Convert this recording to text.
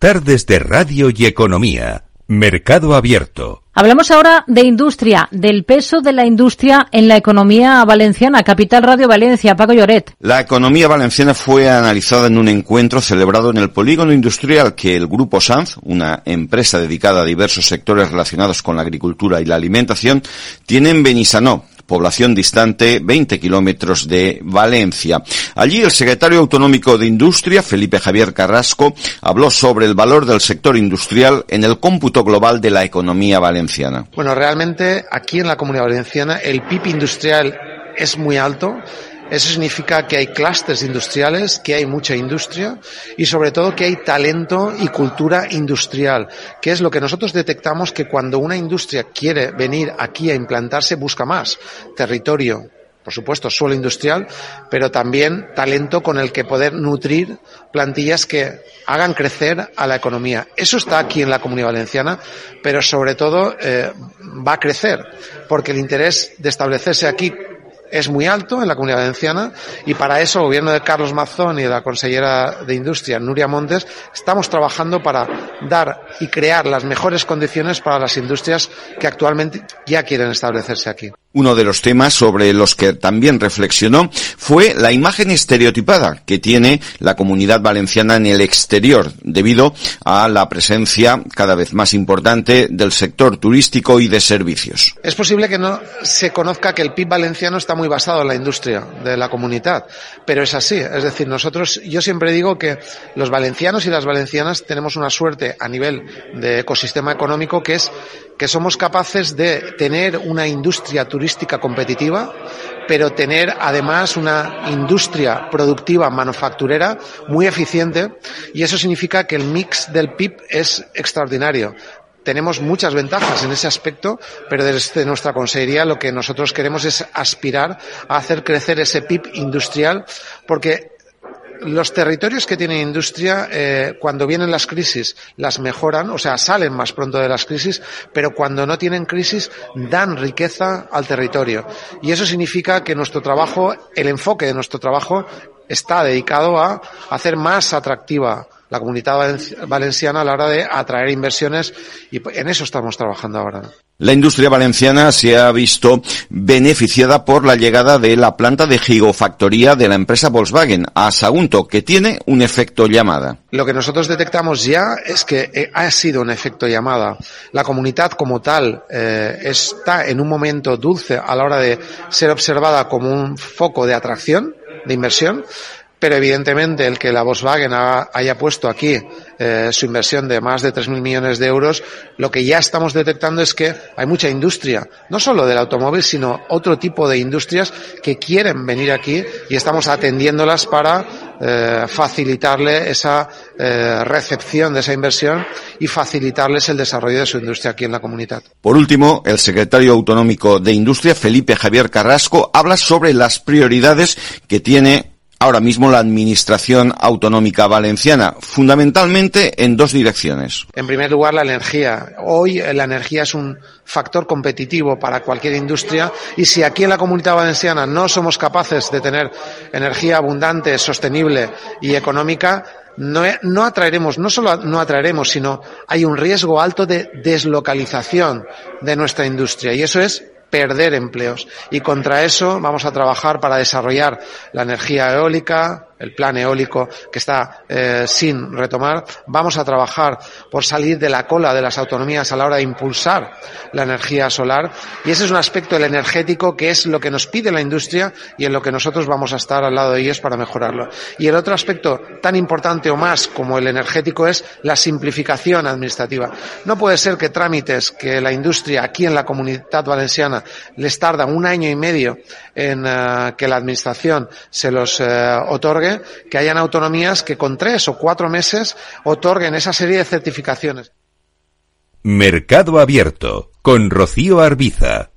Tardes de Radio y Economía. Mercado Abierto. Hablamos ahora de industria, del peso de la industria en la economía valenciana. Capital Radio Valencia, Paco Lloret. La economía valenciana fue analizada en un encuentro celebrado en el polígono industrial que el Grupo Sanz, una empresa dedicada a diversos sectores relacionados con la agricultura y la alimentación, tiene en Benissanó, población distante 20 kilómetros de Valencia. Allí el secretario autonómico de Industria, Felipe Javier Carrasco, habló sobre el valor del sector industrial en el cómputo global de la economía valenciana. Bueno, realmente aquí en la comunidad valenciana el PIB industrial es muy alto eso significa que hay clústeres industriales, que hay mucha industria y sobre todo que hay talento y cultura industrial, que es lo que nosotros detectamos que cuando una industria quiere venir aquí a implantarse busca más territorio, por supuesto, suelo industrial, pero también talento con el que poder nutrir plantillas que hagan crecer a la economía. Eso está aquí en la Comunidad Valenciana, pero sobre todo eh, va a crecer, porque el interés de establecerse aquí es muy alto en la comunidad valenciana y para eso el gobierno de Carlos Mazón y de la consellera de Industria, Nuria Montes, estamos trabajando para dar y crear las mejores condiciones para las industrias que actualmente ya quieren establecerse aquí. Uno de los temas sobre los que también reflexionó fue la imagen estereotipada que tiene la comunidad valenciana en el exterior debido a la presencia cada vez más importante del sector turístico y de servicios. Es posible que no se conozca que el PIB valenciano está muy basado en la industria de la comunidad, pero es así. Es decir, nosotros, yo siempre digo que los valencianos y las valencianas tenemos una suerte a nivel de ecosistema económico que es que somos capaces de tener una industria turística competitiva, pero tener además una industria productiva manufacturera muy eficiente y eso significa que el mix del PIB es extraordinario. Tenemos muchas ventajas en ese aspecto, pero desde nuestra consejería lo que nosotros queremos es aspirar a hacer crecer ese PIB industrial, porque los territorios que tienen industria, eh, cuando vienen las crisis, las mejoran, o sea, salen más pronto de las crisis, pero cuando no tienen crisis, dan riqueza al territorio. Y eso significa que nuestro trabajo, el enfoque de nuestro trabajo, está dedicado a hacer más atractiva la comunidad valenciana a la hora de atraer inversiones y en eso estamos trabajando ahora. La industria valenciana se ha visto beneficiada por la llegada de la planta de gigofactoría de la empresa Volkswagen a Sagunto, que tiene un efecto llamada. Lo que nosotros detectamos ya es que eh, ha sido un efecto llamada. La comunidad como tal eh, está en un momento dulce a la hora de ser observada como un foco de atracción, de inversión, pero evidentemente el que la Volkswagen haya puesto aquí eh, su inversión de más de 3.000 millones de euros, lo que ya estamos detectando es que hay mucha industria, no solo del automóvil, sino otro tipo de industrias que quieren venir aquí y estamos atendiéndolas para eh, facilitarle esa eh, recepción de esa inversión y facilitarles el desarrollo de su industria aquí en la comunidad. Por último, el secretario autonómico de Industria, Felipe Javier Carrasco, habla sobre las prioridades que tiene ahora mismo la Administración Autonómica Valenciana, fundamentalmente en dos direcciones. En primer lugar, la energía. Hoy la energía es un factor competitivo para cualquier industria y si aquí en la Comunidad Valenciana no somos capaces de tener energía abundante, sostenible y económica, no, no, atraeremos, no solo no atraeremos, sino hay un riesgo alto de deslocalización de nuestra industria y eso es perder empleos. Y contra eso vamos a trabajar para desarrollar la energía eólica, el plan eólico que está eh, sin retomar. Vamos a trabajar por salir de la cola de las autonomías a la hora de impulsar la energía solar. Y ese es un aspecto del energético que es lo que nos pide la industria y en lo que nosotros vamos a estar al lado de ellos para mejorarlo. Y el otro aspecto tan importante o más como el energético es la simplificación administrativa. No puede ser que trámites que la industria aquí en la comunidad valenciana les tarda un año y medio en eh, que la administración se los eh, otorgue que hayan autonomías que con tres o cuatro meses otorguen esa serie de certificaciones. Mercado Abierto con Rocío Arbiza.